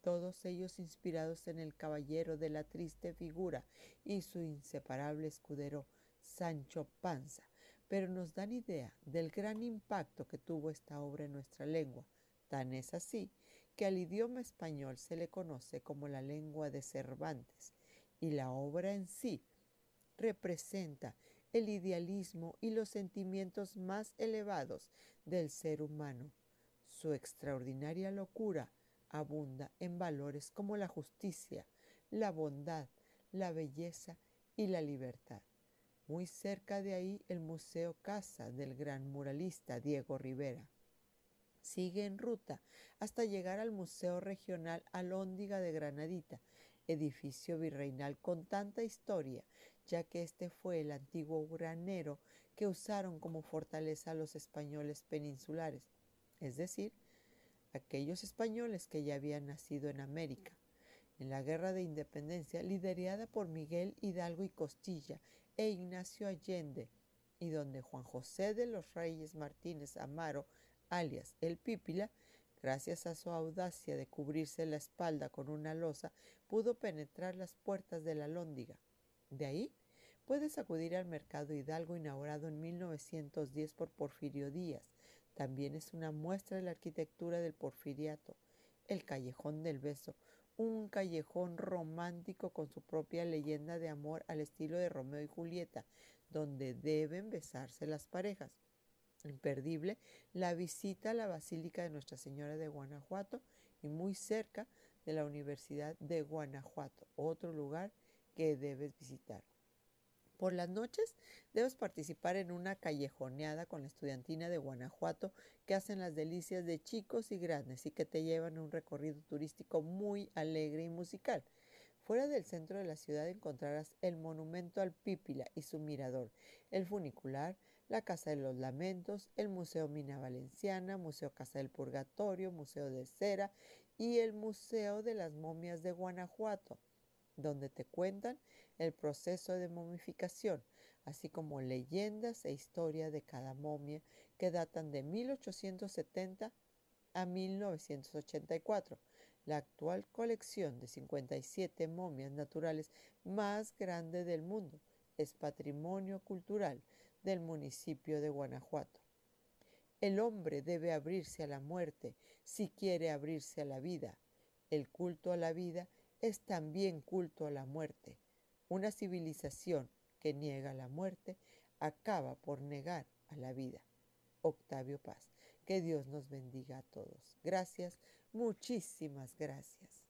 todos ellos inspirados en el caballero de la triste figura y su inseparable escudero Sancho Panza, pero nos dan idea del gran impacto que tuvo esta obra en nuestra lengua. Tan es así que al idioma español se le conoce como la lengua de Cervantes y la obra en sí representa el idealismo y los sentimientos más elevados del ser humano. Su extraordinaria locura abunda en valores como la justicia, la bondad, la belleza y la libertad. Muy cerca de ahí el Museo Casa del gran muralista Diego Rivera. Sigue en ruta hasta llegar al Museo Regional Alhóndiga de Granadita, edificio virreinal con tanta historia, ya que este fue el antiguo granero que usaron como fortaleza los españoles peninsulares, es decir, aquellos españoles que ya habían nacido en América. En la Guerra de Independencia, liderada por Miguel Hidalgo y Costilla e Ignacio Allende, y donde Juan José de los Reyes Martínez Amaro, alias el Pípila, gracias a su audacia de cubrirse la espalda con una losa, pudo penetrar las puertas de la Lóndiga. De ahí puedes acudir al Mercado Hidalgo inaugurado en 1910 por Porfirio Díaz. También es una muestra de la arquitectura del porfiriato. El Callejón del Beso, un callejón romántico con su propia leyenda de amor al estilo de Romeo y Julieta, donde deben besarse las parejas. Imperdible la visita a la Basílica de Nuestra Señora de Guanajuato y muy cerca de la Universidad de Guanajuato, otro lugar que debes visitar. Por las noches debes participar en una callejoneada con la estudiantina de Guanajuato que hacen las delicias de chicos y grandes y que te llevan a un recorrido turístico muy alegre y musical. Fuera del centro de la ciudad encontrarás el monumento al Pípila y su mirador, el funicular, la Casa de los Lamentos, el Museo Mina Valenciana, Museo Casa del Purgatorio, Museo de Cera y el Museo de las Momias de Guanajuato, donde te cuentan el proceso de momificación, así como leyendas e historia de cada momia que datan de 1870 a 1984. La actual colección de 57 momias naturales más grande del mundo es patrimonio cultural del municipio de Guanajuato. El hombre debe abrirse a la muerte si quiere abrirse a la vida. El culto a la vida es también culto a la muerte. Una civilización que niega la muerte acaba por negar a la vida. Octavio Paz. Que Dios nos bendiga a todos. Gracias, muchísimas gracias.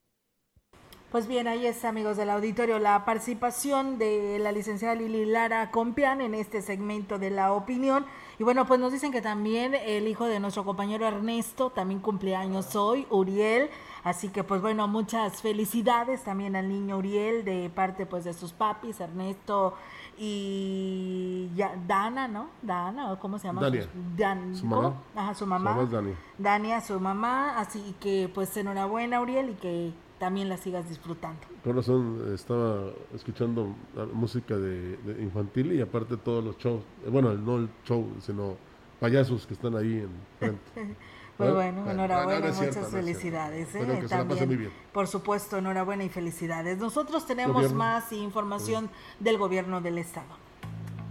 Pues bien, ahí está, amigos del auditorio, la participación de la licenciada Lili Lara Compián en este segmento de la opinión. Y bueno, pues nos dicen que también el hijo de nuestro compañero Ernesto también cumpleaños hoy, Uriel. Así que pues bueno, muchas felicidades también al niño Uriel de parte pues de sus papis, Ernesto y ya, Dana, ¿no? Dana, ¿o cómo se llama? Dania. Dan, Su ¿cómo? mamá. Ajá, su Su mamá. mamá es Dani. Dania, su mamá. Así que pues enhorabuena, Uriel, y que también la sigas disfrutando. Con razón estaba escuchando música de, de infantil y aparte todos los shows, eh, bueno, no el show, sino payasos que están ahí en frente. Pues ¿Eh? bueno, no, enhorabuena, no cierto, muchas no felicidades. ¿eh? Se la muy bien. por supuesto, enhorabuena y felicidades. Nosotros tenemos Gobierno. más información del gobierno del estado.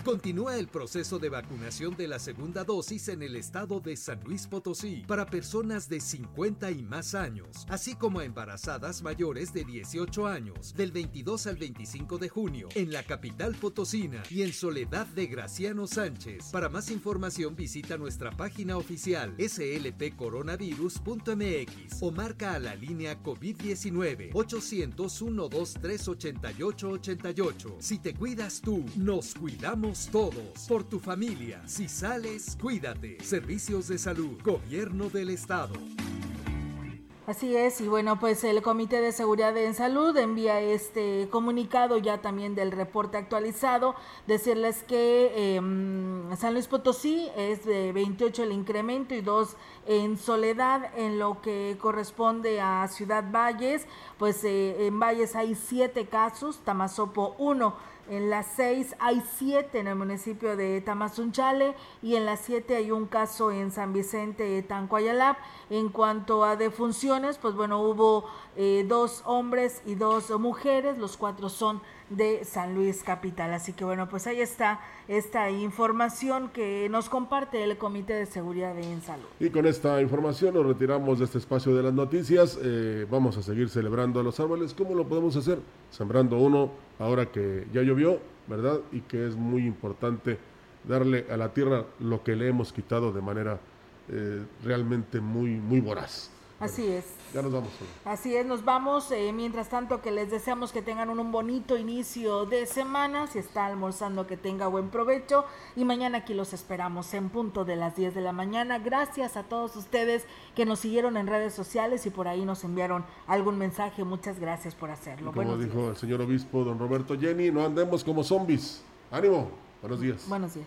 Continúa el proceso de vacunación de la segunda dosis en el estado de San Luis Potosí para personas de 50 y más años, así como a embarazadas mayores de 18 años, del 22 al 25 de junio, en la capital potosina y en Soledad de Graciano Sánchez. Para más información visita nuestra página oficial slpcoronavirus.mx o marca a la línea COVID-19 800-123-8888. Si te cuidas tú, nos cuidamos todos. Por tu familia. Si sales, cuídate. Servicios de salud. Gobierno del Estado. Así es, y bueno, pues el Comité de Seguridad en Salud envía este comunicado ya también del reporte actualizado, decirles que eh, San Luis Potosí es de 28 el incremento y 2 en Soledad, en lo que corresponde a Ciudad Valles, pues eh, en Valles hay 7 casos, Tamazopo 1. En las 6 hay 7 en el municipio de Tamazunchale y en las 7 hay un caso en San Vicente Tancuayalap. En cuanto a defunciones, pues bueno, hubo eh, dos hombres y dos mujeres, los cuatro son de San Luis Capital. Así que bueno, pues ahí está esta información que nos comparte el Comité de Seguridad en Salud. Y con esta información nos retiramos de este espacio de las noticias. Eh, vamos a seguir celebrando a los árboles. ¿Cómo lo podemos hacer? Sembrando uno ahora que ya llovió, ¿verdad? Y que es muy importante darle a la tierra lo que le hemos quitado de manera eh, realmente muy, muy voraz. Así es. Ya nos vamos. Así es, nos vamos. eh, mientras tanto, que les deseamos que tengan un, un bonito inicio de semana. Si está almorzando, que tenga buen provecho. Y mañana aquí los esperamos en punto de las 10 de la mañana. Gracias a todos ustedes que nos siguieron en redes sociales y por ahí nos enviaron algún mensaje. Muchas gracias por hacerlo. Como Buenos dijo días. el señor obispo don Roberto Jenny, no andemos como zombies. Ánimo. Buenos días. Buenos días.